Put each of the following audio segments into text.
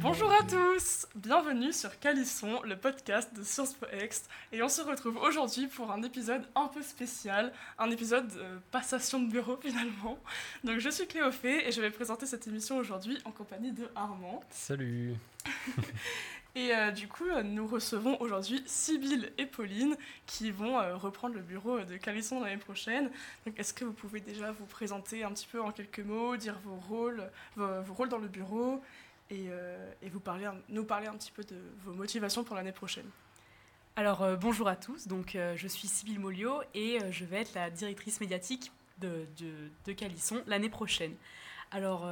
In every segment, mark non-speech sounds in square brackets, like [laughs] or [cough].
Bonjour à tous, bienvenue sur Calisson, le podcast de Sciences Po et on se retrouve aujourd'hui pour un épisode un peu spécial, un épisode de passation de bureau [laughs] finalement. Donc je suis Cléophée et je vais présenter cette émission aujourd'hui en compagnie de Armand. Salut [laughs] Et euh, du coup, euh, nous recevons aujourd'hui Sybille et Pauline qui vont euh, reprendre le bureau de Calisson l'année prochaine. Donc, est-ce que vous pouvez déjà vous présenter un petit peu en quelques mots, dire vos rôles, vos, rôles dans le bureau et, vous parler, nous parler un petit peu de vos motivations pour l'année prochaine? Alors bonjour à tous, donc je suis Sybille Molio et je vais être la directrice médiatique de, de, de Calisson l'année prochaine. Alors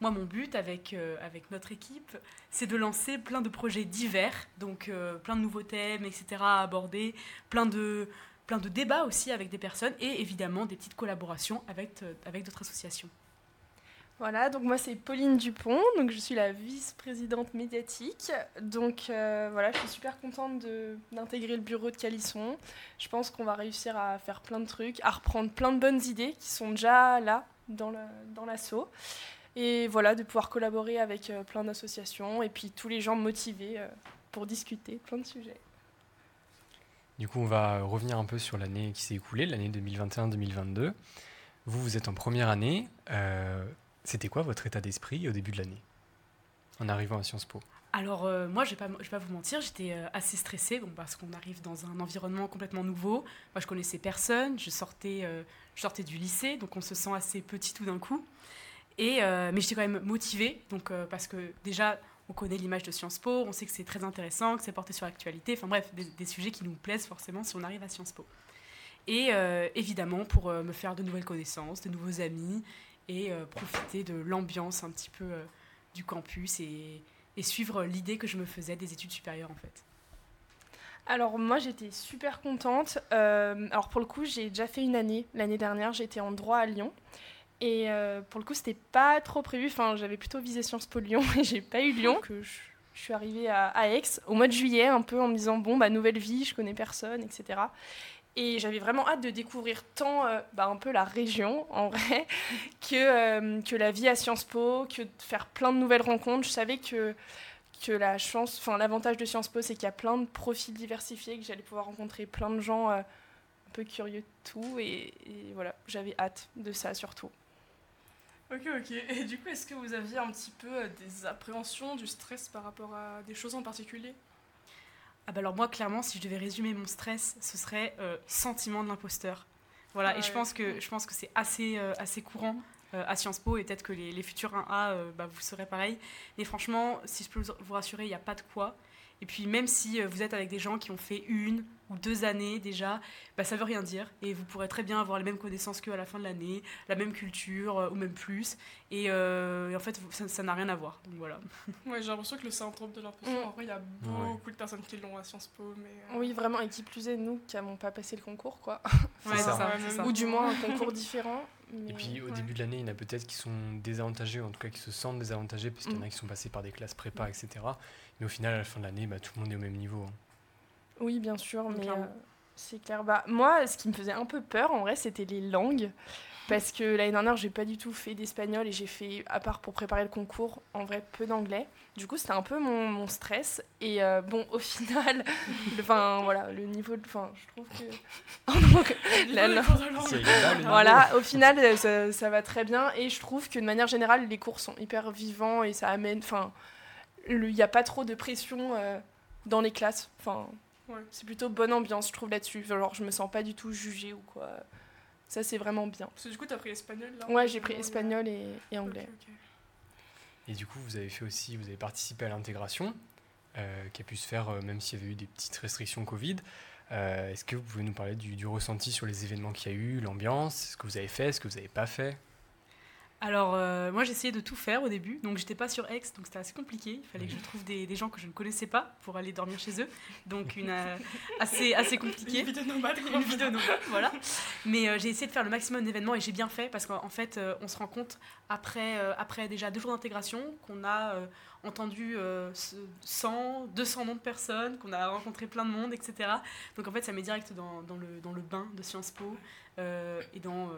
moi mon but avec, euh, avec notre équipe c'est de lancer plein de projets divers, donc euh, plein de nouveaux thèmes, etc. à aborder, plein de, plein de débats aussi avec des personnes et évidemment des petites collaborations avec, euh, avec d'autres associations. Voilà, donc moi c'est Pauline Dupont, donc je suis la vice-présidente médiatique. Donc voilà, je suis super contente d'intégrer le bureau de Calisson. Je pense qu'on va réussir à faire plein de trucs, à reprendre plein de bonnes idées qui sont déjà là dans le- dans l'assaut. Et voilà, de pouvoir collaborer avec euh, plein d'associations et puis tous les gens motivés euh, pour discuter plein de sujets. Du coup, on va revenir un peu sur l'année qui s'est écoulée, l'année 2021-2022. Vous, vous êtes en première année. Euh, C'était quoi votre état d'esprit au début de l'année? En arrivant à Sciences Po Alors euh, moi, je ne vais, pas- je vais pas vous mentir, j'étais euh, assez stressée bon, parce qu'on arrive dans un environnement complètement nouveau. Moi, je connaissais personne, je sortais, euh, je sortais du lycée, donc on se sent assez petit tout d'un coup. Et, euh, mais j'étais quand même motivée, donc, euh, parce que déjà, on connaît l'image de Sciences Po, on sait que c'est très intéressant, que c'est porté sur l'actualité, enfin bref, des, sujets qui nous plaisent forcément si on arrive à Sciences Po. Et euh, évidemment, pour euh, me faire de nouvelles connaissances, de nouveaux amis, et profiter de l'ambiance un petit peu du campus et, suivre l'idée que je me faisais des études supérieures en fait. Alors moi j'étais super contente. Alors pour le coup j'ai déjà fait une année. L'année dernière j'étais en droit à Lyon. Et euh, pour le coup c'était pas trop prévu. Enfin j'avais plutôt visé Sciences Po Lyon [laughs] et j'ai pas eu Lyon. Que je, suis arrivée à, Aix au mois de juillet un peu en me disant bon bah nouvelle vie, je connais personne, etc. Et j'avais vraiment hâte de découvrir tant euh, bah, un peu la région en vrai [laughs] que, euh, que la vie à Sciences Po, que de faire plein de nouvelles rencontres. Je savais que que la chance, enfin l'avantage de Sciences Po, c'est qu'il y a plein de profils diversifiés, que j'allais pouvoir rencontrer plein de gens un peu curieux de tout, et voilà, j'avais hâte de ça surtout. Ok, ok. Et du coup, est-ce que vous aviez un petit peu euh, des appréhensions, du stress par rapport à des choses en particulier? Ah bah alors moi clairement si je devais résumer mon stress ce serait euh, sentiment de l'imposteur. Voilà et je pense que je pense que c'est assez euh, assez courant euh, à Sciences Po et peut-être que les, les futurs 1A euh, bah, vous serez pareil. Mais franchement si je peux vous- vous rassurer il n'y a pas de quoi. Et puis même si euh, vous êtes avec des gens qui ont fait une ou deux années déjà, bah, ça veut rien dire. Et vous pourrez très bien avoir les mêmes connaissances qu'eux à la fin de l'année, la même culture euh, ou même plus. Et, euh, et en fait ça n'a rien à voir. Donc voilà. [laughs] Ouais, j'ai l'impression que le syndrome de l'imposteur, Mm. en vrai, il y a beaucoup de personnes qui l'ont à Sciences Po, mais... euh, Oui, vraiment, et qui plus est, nous qui n'avons pas passé le concours, quoi. Ouais, ça. c'est ça, Ouais, c'est même ça. Ou du moins un concours différent. Mais- Et puis au ouais. début de l'année, il y en a peut-être qui sont désavantagés, en tout cas qui se sentent désavantagés, puisqu'il y en a Mm. qui sont passés par des classes prépa, etc. Mais au final, à la fin de l'année, bah, tout le monde est au même niveau. hein. Oui, bien sûr, mais euh, c'est clair. Bah, moi, ce qui me faisait un peu peur, en vrai, c'était les langues. Parce que l'année dernière, j'ai pas du tout fait d'espagnol et j'ai fait, à part pour préparer le concours, en vrai, peu d'anglais. Du coup, c'était un peu mon, mon stress. Et euh, bon, au [laughs] final, le, enfin, voilà, le niveau de. Enfin, je trouve que. [laughs] Donc, la langue- voilà, au final, euh, ça, ça va très bien. Et je trouve que de manière générale, les cours sont hyper vivants et ça amène. Enfin, il n'y a pas trop de pression euh, dans les classes. Enfin, Ouais. c'est plutôt bonne ambiance, je trouve, là-dessus. Alors, je me sens pas du tout jugée ou quoi. Ça, c'est vraiment bien. Parce que du coup, t'as pris espagnol, là Ouais, j'ai pris espagnol et, et anglais. Et du coup, vous avez fait aussi, vous avez participé à l'intégration, euh, qui a pu se faire euh, même s'il y avait eu des petites restrictions Covid. Euh, Est-ce que vous pouvez nous parler du, du ressenti sur les événements qu'il y a eu, l'ambiance, ce que vous avez fait, ce que vous n'avez pas fait? Alors, euh, moi, j'ai essayé de tout faire au début. Donc, j'étais pas sur Aix, donc c'était assez compliqué. Il fallait que je trouve des, des gens que je ne connaissais pas pour aller dormir chez eux. Donc, une euh, assez, assez compliqué. Une vie de nomade. Une vie de nomade, voilà. Mais euh, j'ai essayé de faire le maximum d'événements et j'ai bien fait parce qu'en fait, on se rend compte après, après déjà deux jours d'intégration qu'on a entendu euh, ce- 100, 200 noms de personnes, qu'on a rencontré plein de monde, etc. Donc en fait, ça met direct dans, dans le, dans le bain de Sciences Po et dans,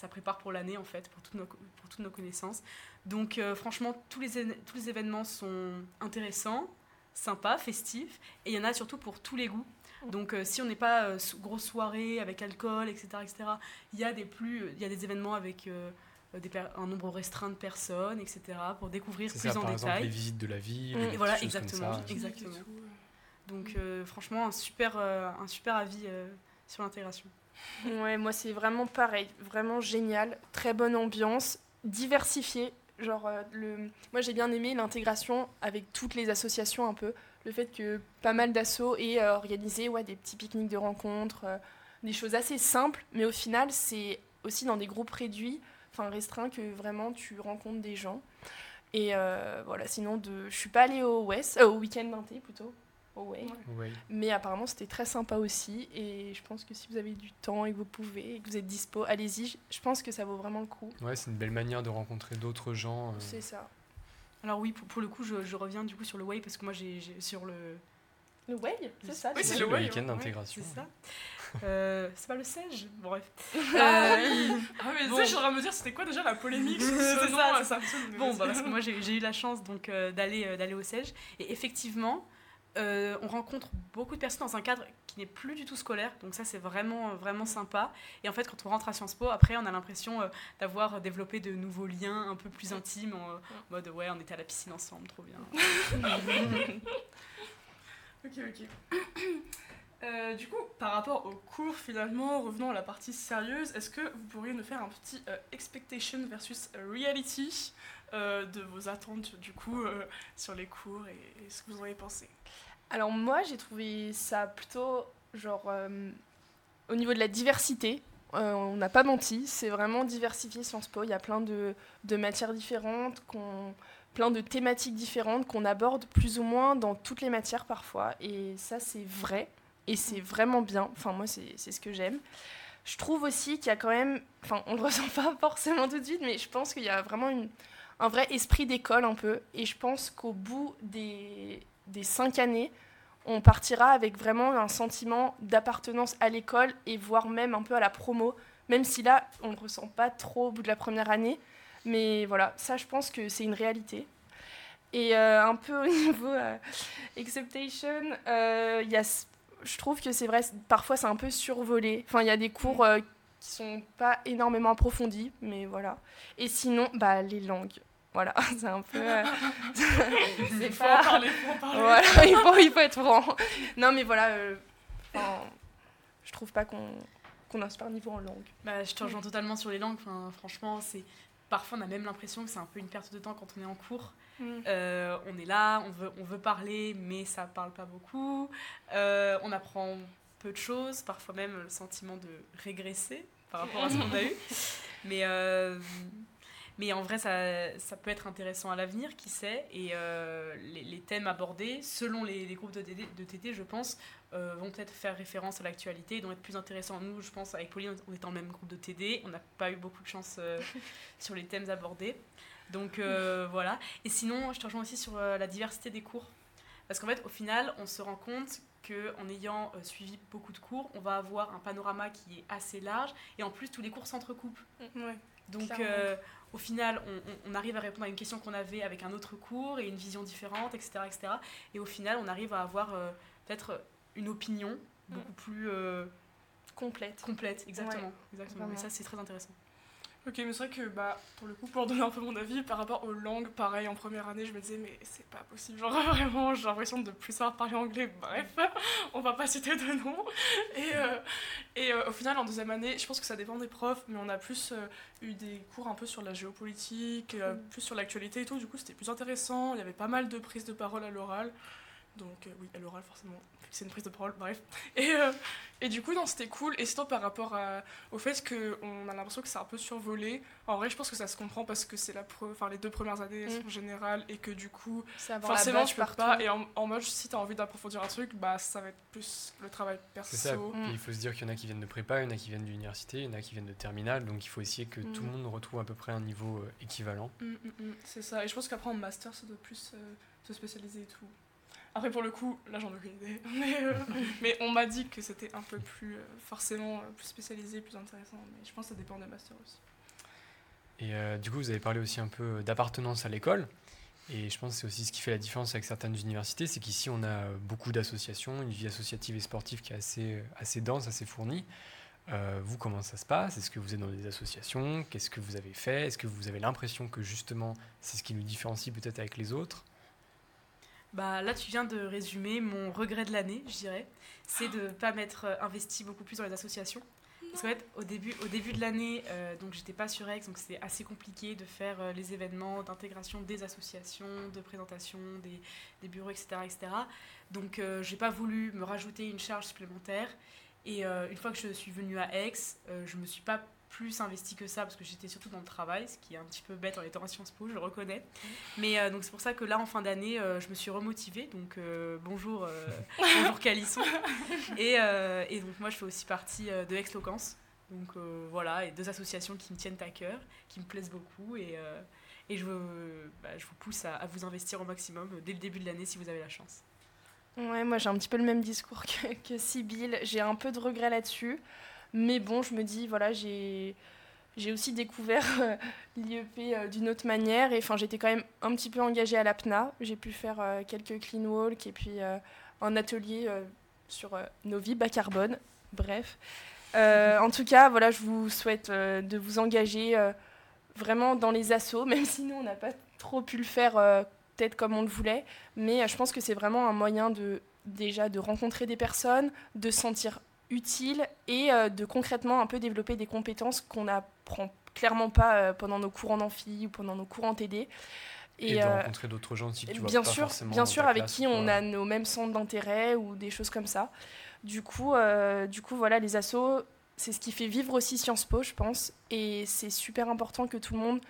ça prépare pour l'année en fait, pour toutes nos, co- pour toutes nos connaissances. Donc euh, franchement, tous les, éne- tous les événements sont intéressants, sympas, festifs et il y en a surtout pour tous les goûts. Donc euh, si on n'est pas euh, grosse soirée avec alcool, etc., etc., il y a des plus, il y a des événements avec euh, des un nombre restreint de personnes, etc., pour découvrir plus ça, en par exemple, les détail. visites de la ville. Mm. petites voilà, exactement. ça. Exactement. Donc euh, franchement, un super, euh, un super avis euh, sur l'intégration. Ouais, moi c'est vraiment pareil, vraiment génial, très bonne ambiance, diversifiée. Genre, euh, le... moi j'ai bien aimé l'intégration avec toutes les associations un peu, le fait que pas mal d'assauts aient euh, organisé ouais, des petits pique-niques de rencontres, euh, des choses assez simples, mais au final c'est aussi dans des groupes réduits, enfin restreints, que vraiment tu rencontres des gens. Et euh, voilà, sinon de... je suis pas allée au West, au week-end d'inté plutôt, Ouais. Mais apparemment, c'était très sympa aussi. Et je pense que si vous avez du temps et que vous pouvez, et que vous êtes dispo, allez-y. Je- pense que ça vaut vraiment le coup. Ouais, c'est une belle manière de rencontrer d'autres gens. euh, C'est ça. Alors oui, pour, pour le coup, je, je reviens du coup sur le Way parce que moi j'ai sur le... Le Way, c'est ça Oui, c'est le le Way, week-end ouais, d'intégration. C'est ça Euh, C'est pas le Sège Bref. [laughs] Ah, Euh, Ah, mais tu Bon. sais, je de me dire, c'était quoi déjà la polémique? [laughs] C'est ce nom ça, Samsung Bon, bah, parce que moi j'ai eu la chance donc euh, d'aller euh, d'aller au Sège et effectivement euh, on rencontre beaucoup de personnes dans un cadre qui n'est plus du tout scolaire. Donc ça c'est vraiment euh, vraiment sympa. Et en fait quand on rentre à Sciences Po après on a l'impression euh, d'avoir développé de nouveaux liens un peu plus intimes en, mode ouais on était à la piscine ensemble trop bien. [laughs] Ok, ok. [coughs] Du coup, par rapport au cours, finalement, revenons à la partie sérieuse, est-ce que vous pourriez nous faire un petit expectation versus reality de vos attentes, du coup, sur les cours et ce que vous en avez pensé? Alors moi, j'ai trouvé ça plutôt, genre, euh, au niveau de la diversité, euh, on n'a pas menti, c'est vraiment diversifié Sciences Po. Il y a plein de, de matières différentes, plein de thématiques différentes qu'on aborde plus ou moins dans toutes les matières parfois. Et ça, c'est vrai. Et c'est vraiment bien. Enfin, moi, c'est, ce que j'aime. Je trouve aussi qu'il y a quand même, enfin, on le [laughs] ressent pas forcément tout de suite, mais je pense qu'il y a vraiment un vrai esprit d'école un peu. Et je pense qu'au bout des, des cinq années, on partira avec vraiment un sentiment d'appartenance à l'école et voire même un peu à la promo, même si là, on ne le ressent pas trop au bout de la première année. Mais voilà, ça, je pense que c'est une réalité. Et euh, un peu [laughs] au niveau euh, acceptation, euh, y a, je trouve que c'est vrai, parfois c'est un peu survolé. Enfin, il y a des cours euh, qui sont pas énormément approfondis, mais voilà. Et sinon, bah, les langues. Voilà, [laughs] c'est un peu. euh, [laughs] c'est faut pas- en parler, faut en parler. voilà, il faut, il faut être franc. Non, mais voilà, euh, je trouve pas qu'on qu'on super niveau en langue. Bah, je te rejoins totalement sur les langues. Enfin, franchement, c'est parfois on a même l'impression que c'est un peu une perte de temps quand on est en cours. Euh, on est là, on veut, on veut parler, mais ça parle pas beaucoup. Euh, on apprend peu de choses, parfois même le sentiment de régresser par rapport à ce qu'on a eu. [laughs] Mais, euh, mais en vrai, ça, ça peut être intéressant à l'avenir, qui sait. Et euh, les, les thèmes abordés, selon les, les groupes de TD, de TD, je pense, euh, vont peut-être faire référence à l'actualité et vont être plus intéressants. Nous, je pense, avec Pauline, on est dans le même groupe de TD. On n'a pas eu beaucoup de chance euh, [laughs] sur les thèmes abordés. Donc [laughs] voilà. Et sinon, je te rejoins aussi sur la diversité des cours. Parce qu'en fait, au final, on se rend compte qu'en ayant euh, suivi beaucoup de cours, on va avoir un panorama qui est assez large. Et en plus, tous les cours s'entrecoupent. Ouais. Donc, euh, au final, on, arrive à répondre à une question qu'on avait avec un autre cours et une vision différente, etc. etc. Et au final, on arrive à avoir euh, peut-être une opinion beaucoup plus Complète. complète. Exactement. exactement. Et vraiment. ça, c'est très intéressant. Ok, mais c'est vrai que bah, pour le coup, pour donner un peu mon avis, par rapport aux langues, pareil, en première année, je me disais, mais c'est pas possible. Genre, [laughs] vraiment, j'ai l'impression de plus savoir parler anglais. Bref, [laughs] on va pas citer de nom. Et, euh, et euh, au final, en deuxième année, je pense que ça dépend des profs, mais on a plus euh, eu des cours un peu sur la géopolitique, Mm. plus sur l'actualité et tout. Du coup, c'était plus intéressant. Il y avait pas mal de prises de parole à l'oral. Donc euh, oui, à l'oral forcément, c'est une prise de parole, bref. [laughs] Et, euh, et du coup, non, c'était cool. Et sinon, par rapport à- au fait qu'on a l'impression que c'est un peu survolé, en vrai, je pense que ça se comprend parce que c'est la pre- enfin, les deux premières années Mm. sont générales et que du coup, C'est forcément, tu peux partout. pas. Et en, en mode, si tu as envie d'approfondir un truc, bah ça va être plus le travail perso. C'est ça. Mm. Il faut se dire qu'il y en a qui viennent de prépa, il y en a qui viennent de l'université, il y en a qui viennent de terminale. Donc il faut essayer que tout le Mm. monde retrouve à peu près un niveau euh, équivalent. Mm, c'est ça. Et je pense qu'après en master, ça doit plus euh, se spécialiser et tout. Après, pour le coup, là, j'en ai aucune idée. [laughs] Mais, euh, mais on m'a dit que c'était un peu plus, euh, forcément, euh, plus spécialisé, plus intéressant. Mais je pense que ça dépend des masters aussi. Et du coup, vous avez parlé aussi un peu d'appartenance à l'école. Et je pense que c'est aussi ce qui fait la différence avec certaines universités, c'est qu'ici on a beaucoup d'associations, une vie associative et sportive qui est assez, dense, assez fournie. Vous, comment ça se passe? Est-ce que vous êtes dans des associations? Qu'est-ce que vous avez fait? Est-ce que vous avez l'impression que justement c'est ce qui nous différencie peut-être avec les autres? Bah, là, tu viens de résumer mon regret de l'année, je dirais. C'est de ne pas m'être euh, investi beaucoup plus dans les associations. Parce qu'en fait, au début, au début de l'année, euh, donc j'étais pas sur Aix, donc c'était assez compliqué de faire euh, les événements d'intégration des associations, de présentation des, des bureaux, etc. etc. Donc euh, j'ai pas voulu me rajouter une charge supplémentaire. Et euh, une fois que je suis venue à Aix, euh, je me suis pas plus investie que ça parce que j'étais surtout dans le travail, ce qui est un petit peu bête en étant à Sciences Po, je le reconnais. Mais euh, donc c'est pour ça que là, en fin d'année, euh, je me suis remotivée. Donc bonjour, bonjour [laughs] Calisson. Et, et donc moi, je fais aussi partie de Ex-Locance. Donc voilà, et deux associations qui me tiennent à cœur, qui me plaisent beaucoup. Et, et je, veux- bah, je vous pousse à, à vous investir au maximum dès le début de l'année si vous avez la chance. Ouais, moi j'ai un petit peu le même discours que, que Sybille. J'ai un peu de regret là-dessus. Mais bon, je me dis, voilà, j'ai. J'ai aussi découvert euh, l'IEP euh, d'une autre manière et enfin j'étais quand même un petit peu engagée à l'APNA. J'ai pu faire euh, quelques clean walk et puis un atelier sur nos vies bas carbone. Bref. En tout cas, voilà, je vous souhaite de vous engager vraiment dans les assauts, [laughs] même si nous on n'a pas trop pu le faire peut-être comme on le voulait. Mais euh, je pense que c'est vraiment un moyen de déjà de rencontrer des personnes, de se sentir utile et euh, de concrètement un peu développer des compétences qu'on n'apprend clairement pas euh, pendant nos cours en amphi ou pendant nos cours en TD. Et, de euh, rencontrer d'autres gens aussi que tu vois bien pas sûr, forcément bien sûr avec classe qui on a nos mêmes centres d'intérêt ou des choses comme ça. Du coup, euh, du coup voilà, les assos, c'est ce qui fait vivre aussi Sciences Po, je pense. Et c'est super important que tout le monde,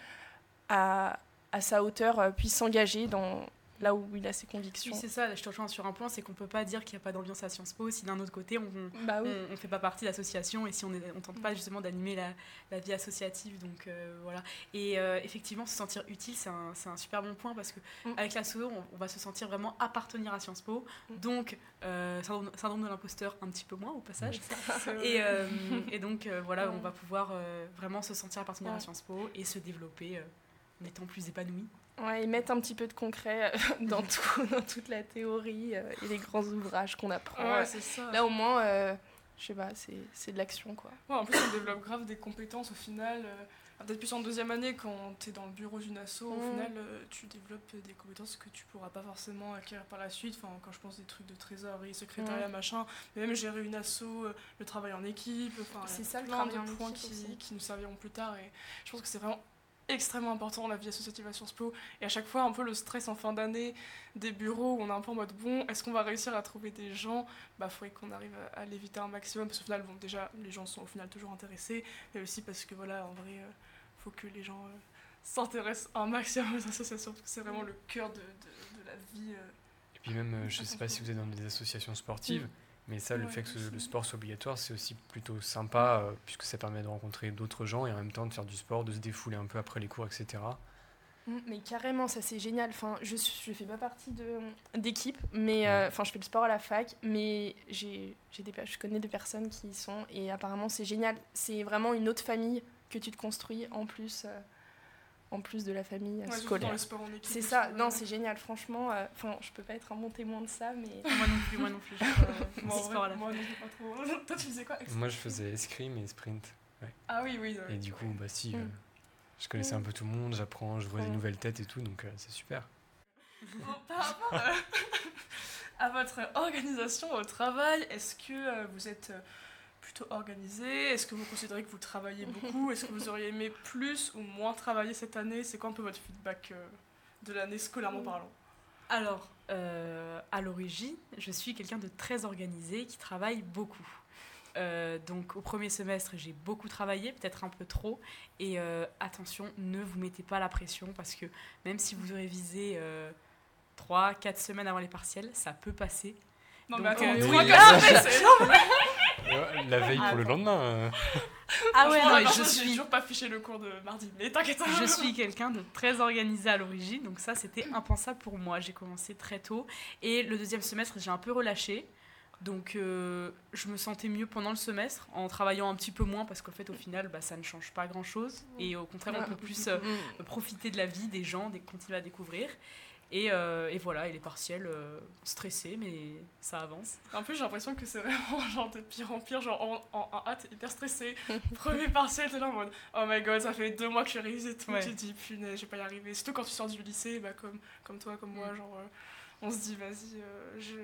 à, à sa hauteur, euh, puisse s'engager dans là où il a ses convictions. Oui, c'est ça, je te rejoins sur un point, c'est qu'on peut pas dire qu'il n'y a pas d'ambiance à Sciences Po si d'un autre côté on, bah oui. on fait pas partie de l'association et si on ne tente pas justement d'animer la, la vie associative. Donc euh, voilà. Et euh, effectivement, se sentir utile, c'est un, super bon point parce que Mm. avec l'asso, on, on va se sentir vraiment appartenir à Sciences Po. Mm. Donc, euh, syndrome, syndrome de l'imposteur un petit peu moins au passage. Et, et donc voilà, on va pouvoir vraiment se sentir appartenir à. Sciences Po et se développer en étant plus épanoui. Ouais, et mettre un petit peu de concret euh, dans, [laughs] tout, dans toute la théorie euh, et les grands ouvrages qu'on apprend. Ouais, c'est ça. Là, au moins, euh, je sais pas, c'est c'est de l'action, quoi. Ouais, en plus, on développe grave des compétences au final. euh, Peut-être plus en deuxième année, quand tu es dans le bureau d'une asso, au Mm. final, euh, tu développes des compétences que tu pourras pas forcément acquérir par la suite. Enfin, quand je pense des trucs de trésorerie, secrétariat, machin, mais même gérer une asso, euh, le travail en équipe, enfin, C'est ça, le plein travail de en points équipe qui, qui nous serviront plus tard. Et je pense que c'est vraiment extrêmement important la vie associative à Sciences Po. Et à chaque fois un peu le stress en fin d'année des bureaux où on est un peu en mode bon est-ce qu'on va réussir à trouver des gens? Bah faudrait qu'on arrive à, à l'éviter un maximum parce qu'au final bon déjà les gens sont au final toujours intéressés mais aussi parce que voilà en vrai euh, faut que les gens euh, s'intéressent un maximum aux associations parce que c'est vraiment le cœur de, de- de la vie euh. Et puis même, euh, je sais pas si vous êtes dans des associations sportives, mais ça, le Ouais, fait que ce- le sport soit obligatoire, c'est aussi plutôt sympa, euh, puisque ça permet de rencontrer d'autres gens et en même temps de faire du sport, de se défouler un peu après les cours, etc. Mm, Mais carrément, ça c'est génial. Enfin, je je fais pas partie de d'équipe, mais euh, enfin je fais le sport à la fac, mais j'ai j'ai des je connais des personnes qui y sont et apparemment c'est génial. C'est vraiment une autre famille que tu te construis en plus euh, en plus de la famille euh, Ouais, scolaire. le sport en équipe C'est ça. ouais. Non, c'est génial. Franchement, euh, enfin je peux pas être un bon témoin de ça, mais moi non plus, moi non plus. [laughs] je pas- moi, en ce sport à vrai, la moi non, pas trop [laughs] toi tu faisais quoi Moi, je faisais escrime et sprint. ah oui oui ouais. Et du coup, bah si, Mm. euh, je connaissais un peu tout le monde, j'apprends, je vois des Mm. nouvelles têtes et tout, donc euh, c'est super. [laughs] Bon, par rapport euh, à votre organisation au travail, est-ce que euh, vous êtes euh, plutôt organisé Est-ce que vous considérez que vous travaillez beaucoup? Est-ce que vous auriez aimé plus ou moins travailler cette année? C'est quoi un peu votre feedback euh, de l'année scolairement parlant? Alors, euh, à l'origine, je suis quelqu'un de très organisé qui travaille beaucoup. Euh, donc au premier semestre, j'ai beaucoup travaillé, peut-être un peu trop. Et attention, ne vous mettez pas la pression parce que même si vous révisez euh, 3-4 semaines avant les partiels, ça peut passer. Non, Donc, mais attends, euh, trois, oui, quatre là- semaines, c'est [laughs] énorme. La veille pour le lendemain. euh. Ah ouais, non, mais je suis, toujours pas fiché le cours de mardi, mais t'inquiète. je suis quelqu'un de très organisé à l'origine, donc ça c'était impensable pour moi. J'ai commencé très tôt et le deuxième semestre j'ai un peu relâché. Donc euh, je me sentais mieux pendant le semestre en travaillant un petit peu moins parce qu'en fait au final bah, ça ne change pas grand chose et au contraire on peut plus euh, Mm. profiter de la vie des gens, des, continuer à découvrir. Et, euh, et voilà, et les partiels, euh, stressés, mais ça avance. En plus, j'ai l'impression que c'est vraiment [laughs] genre de pire en pire. Genre en, en, t'es hyper stressé. [laughs] Premier partiel, t'es là en mode Oh my god, ça fait deux mois que je révise et tout. Ouais. Tu te dis Punaise, je vais pas y arriver. Surtout quand tu sors du lycée, bah, comme, comme toi, comme moi, Mm. genre, euh, on se dit Vas-y, euh, je.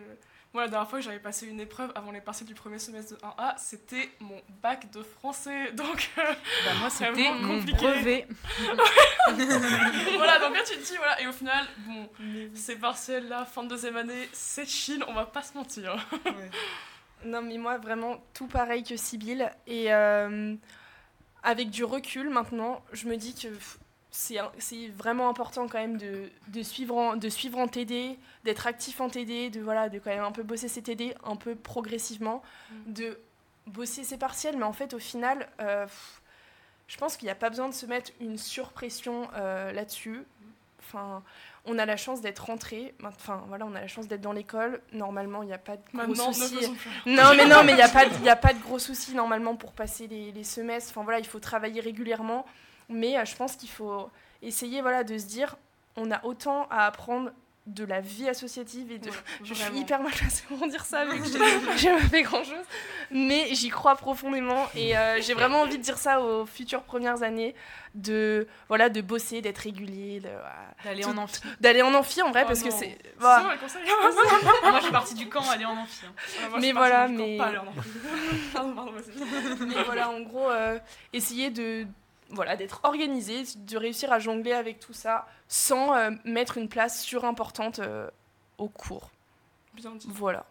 Moi, la dernière fois que j'avais passé une épreuve avant les partiels du premier semestre de 1A, c'était mon bac de français. [laughs] Donc euh, Bah, moi, c'était Vraiment mon compliqué. brevet. [laughs] voilà, donc là tu te dis Voilà, et au final, bon, ces partiels là, fin de deuxième année, c'est chill, on va pas se mentir. Non, mais moi, vraiment, tout pareil que Sibyl. Et euh, avec du recul, maintenant, je me dis que pff, c'est vraiment important quand même de, de, suivre, en, de suivre en TD, d'être actif en TD, de, voilà, de quand même un peu bosser ses TD, un peu progressivement, Mm. de bosser ses partiels. Mais en fait, au final, euh, je pense qu'il n'y a pas besoin de se mettre une surpression euh, là-dessus. Enfin, on a la chance d'être rentré. Enfin, voilà, on a la chance d'être dans l'école. Normalement, il n'y a pas de gros Maintenant, soucis. Non, mais non, mais il n'y a, pas de- [laughs] y a pas de gros soucis normalement pour passer les, les semestres. Enfin voilà, il faut travailler régulièrement. Mais euh, je pense qu'il faut essayer voilà, de se dire on a autant à apprendre de la vie associative et de. Ouais, Je suis hyper mal placée pour dire ça, vu que [laughs] j'ai pas fait grand chose. Mais j'y crois profondément et euh, j'ai vraiment envie de dire ça aux futures premières années de, voilà, de bosser, d'être régulier, D'aller en amphi. d'aller en amphi en vrai, Oh parce que non. c'est. Voilà. [laughs] moi, je suis partie du camp, aller en amphi. hein. Ah, moi, Mais voilà, camp, mais- vas-y. [laughs] Mais voilà, en gros, euh, essayer de voilà d'être organisé, de réussir à jongler avec tout ça sans euh, mettre une place surimportante euh, au cours. Bien dit. Voilà.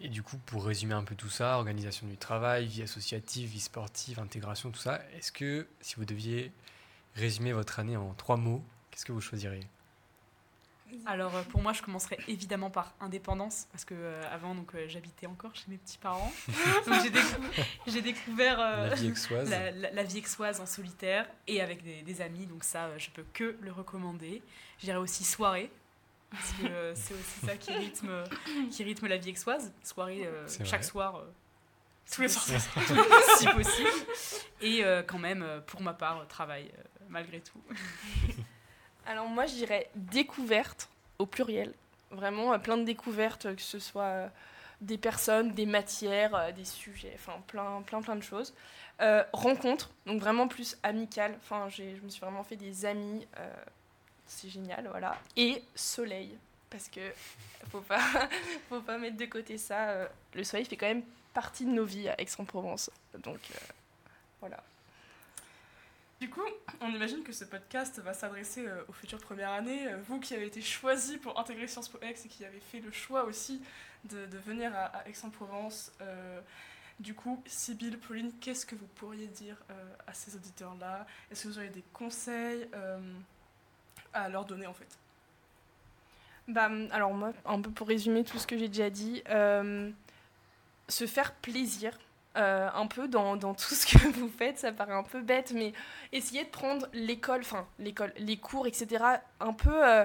Et du coup, pour résumer un peu tout ça, organisation du travail, vie associative, vie sportive, intégration, tout ça, est-ce que si vous deviez résumer votre année en trois mots, qu'est-ce que vous choisiriez? Alors, euh, pour moi, je commencerai évidemment par indépendance, parce que euh, avant, donc, euh, j'habitais encore chez mes petits-parents. [laughs] donc, j'ai décou- j'ai découvert euh, La vie exoise la, la- la vie aixoise en solitaire et avec des, des amis, donc ça, je peux que le recommander. Je dirais aussi soirée, parce que euh, [laughs] c'est aussi ça qui rythme, qui rythme la vie aixoise. Soirée euh, chaque vrai. soir. euh, Tous les soirs. [laughs] si possible. Et euh, quand même, pour ma part, travail, euh, malgré tout. Alors moi, je dirais découverte au pluriel. Vraiment, euh, plein de découvertes, euh, que ce soit euh, des personnes, des matières, des sujets, enfin plein, plein, plein de choses. Rencontres, donc vraiment plus amicales. Enfin, je me suis vraiment fait des amis. c'est génial, voilà. Et soleil, parce que [laughs] faut pas, [laughs] faut pas mettre de côté ça. le soleil fait quand même partie de nos vies à Aix-en-Provence. Donc voilà. Du coup, on imagine que ce podcast va s'adresser euh, aux futures premières années. Euh, vous qui avez été choisi pour intégrer Sciences Po Aix et qui avez fait le choix aussi de, venir à, Aix-en-Provence. euh, du coup, Sybille, Pauline, qu'est-ce que vous pourriez dire à ces auditeurs-là? Est-ce que vous auriez des conseils à leur donner en fait? Bah, alors moi, un peu pour résumer tout ce que j'ai déjà dit, se faire plaisir euh, un peu dans, dans tout ce que [laughs] vous faites, ça paraît un peu bête, mais essayer de prendre l'école, enfin l'école, les cours, etc., un peu euh,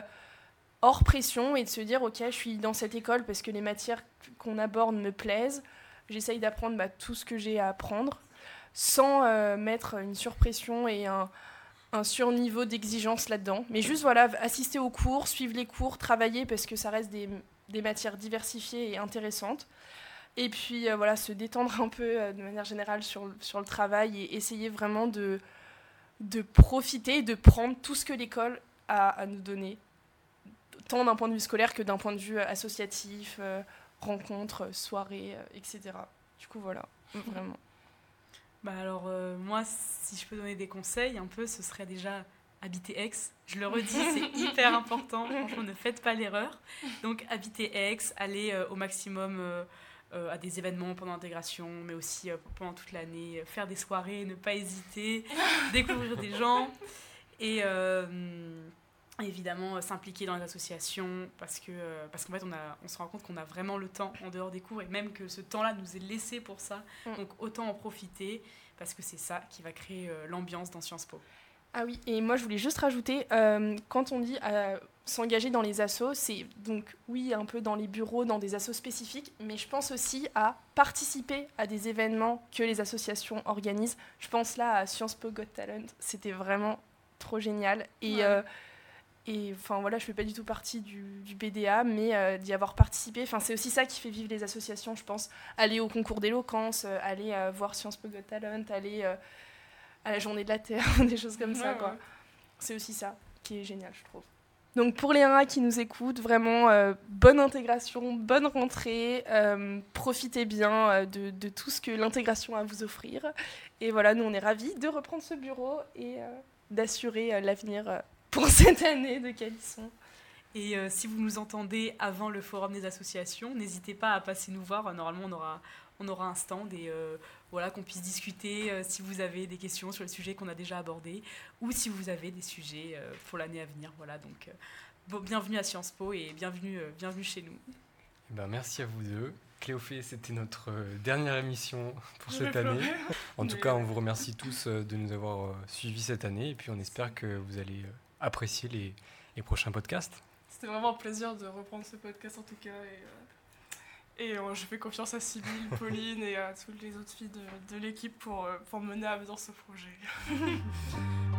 hors pression et de se dire, ok, je suis dans cette école parce que les matières qu'on aborde me plaisent, j'essaye d'apprendre bah, tout ce que j'ai à apprendre, sans euh, mettre une surpression et un, un surniveau d'exigence là-dedans. Mais juste, voilà, assister aux cours, suivre les cours, travailler parce que ça reste des, des matières diversifiées et intéressantes. Et puis, euh, voilà, se détendre un peu euh, de manière générale sur, le- sur le travail et essayer vraiment de, de profiter et de prendre tout ce que l'école a à nous donner, tant d'un point de vue scolaire que d'un point de vue associatif, euh, rencontres, soirées, euh, etc. Du coup, voilà, vraiment. Bah alors, euh, moi, si je peux donner des conseils, un peu, ce serait déjà habiter Aix. Je le redis, c'est [laughs] hyper important. Franchement, ne faites pas l'erreur. Donc, habiter Aix, aller au maximum à des événements pendant l'intégration, mais aussi pendant toute l'année, faire des soirées, ne pas hésiter, [laughs] découvrir des gens. Et évidemment s'impliquer dans les associations parce que parce qu'en fait on, a, on se rend compte qu'on a vraiment le temps en dehors des cours et même que ce temps-là nous est laissé pour ça mm. donc autant en profiter parce que c'est ça qui va créer l'ambiance dans Sciences Po. Ah oui, et moi je voulais juste rajouter, euh, quand on dit euh, s'engager dans les assos, c'est donc oui un peu dans les bureaux, dans des assos spécifiques, mais je pense aussi à participer à des événements que les associations organisent. Je pense là à Sciences Po Got Talent, c'était vraiment trop génial. Et, euh, et enfin voilà, je fais pas du tout partie du, du BDA, mais d'y avoir participé, enfin c'est aussi ça qui fait vivre les associations, je pense. Aller au concours d'éloquence, aller voir Sciences Po Got Talent, aller à la journée de la Terre, [laughs] des choses comme ça. quoi. C'est aussi ça qui est génial, je trouve. Donc pour les RA qui nous écoutent, vraiment euh, bonne intégration, bonne rentrée, euh, profitez bien euh, de, de, tout ce que l'intégration a à vous offrir. Et voilà, nous on est ravis de reprendre ce bureau et d'assurer l'avenir pour [laughs] cette année de Calisson. Et si vous nous entendez avant le forum des associations, n'hésitez pas à passer nous voir. Normalement, on aura, on aura un stand et voilà qu'on puisse discuter euh, si vous avez des questions sur les sujets qu'on a déjà abordés ou si vous avez des sujets euh, pour l'année à venir. Voilà, donc bienvenue à Sciences Po et bienvenue, bienvenue chez nous. Eh ben, merci à vous deux. Cléophée, c'était notre dernière émission pour cette année. En tout cas, on vous remercie tous de nous avoir suivis cette année et puis on espère que vous allez apprécier les, les prochains podcasts. C'était vraiment un plaisir de reprendre ce podcast en tout cas. Et, et euh, je fais confiance à Sybille, [laughs] Pauline et à toutes les autres filles de, de l'équipe pour, euh, pour mener à bien ce projet. [laughs]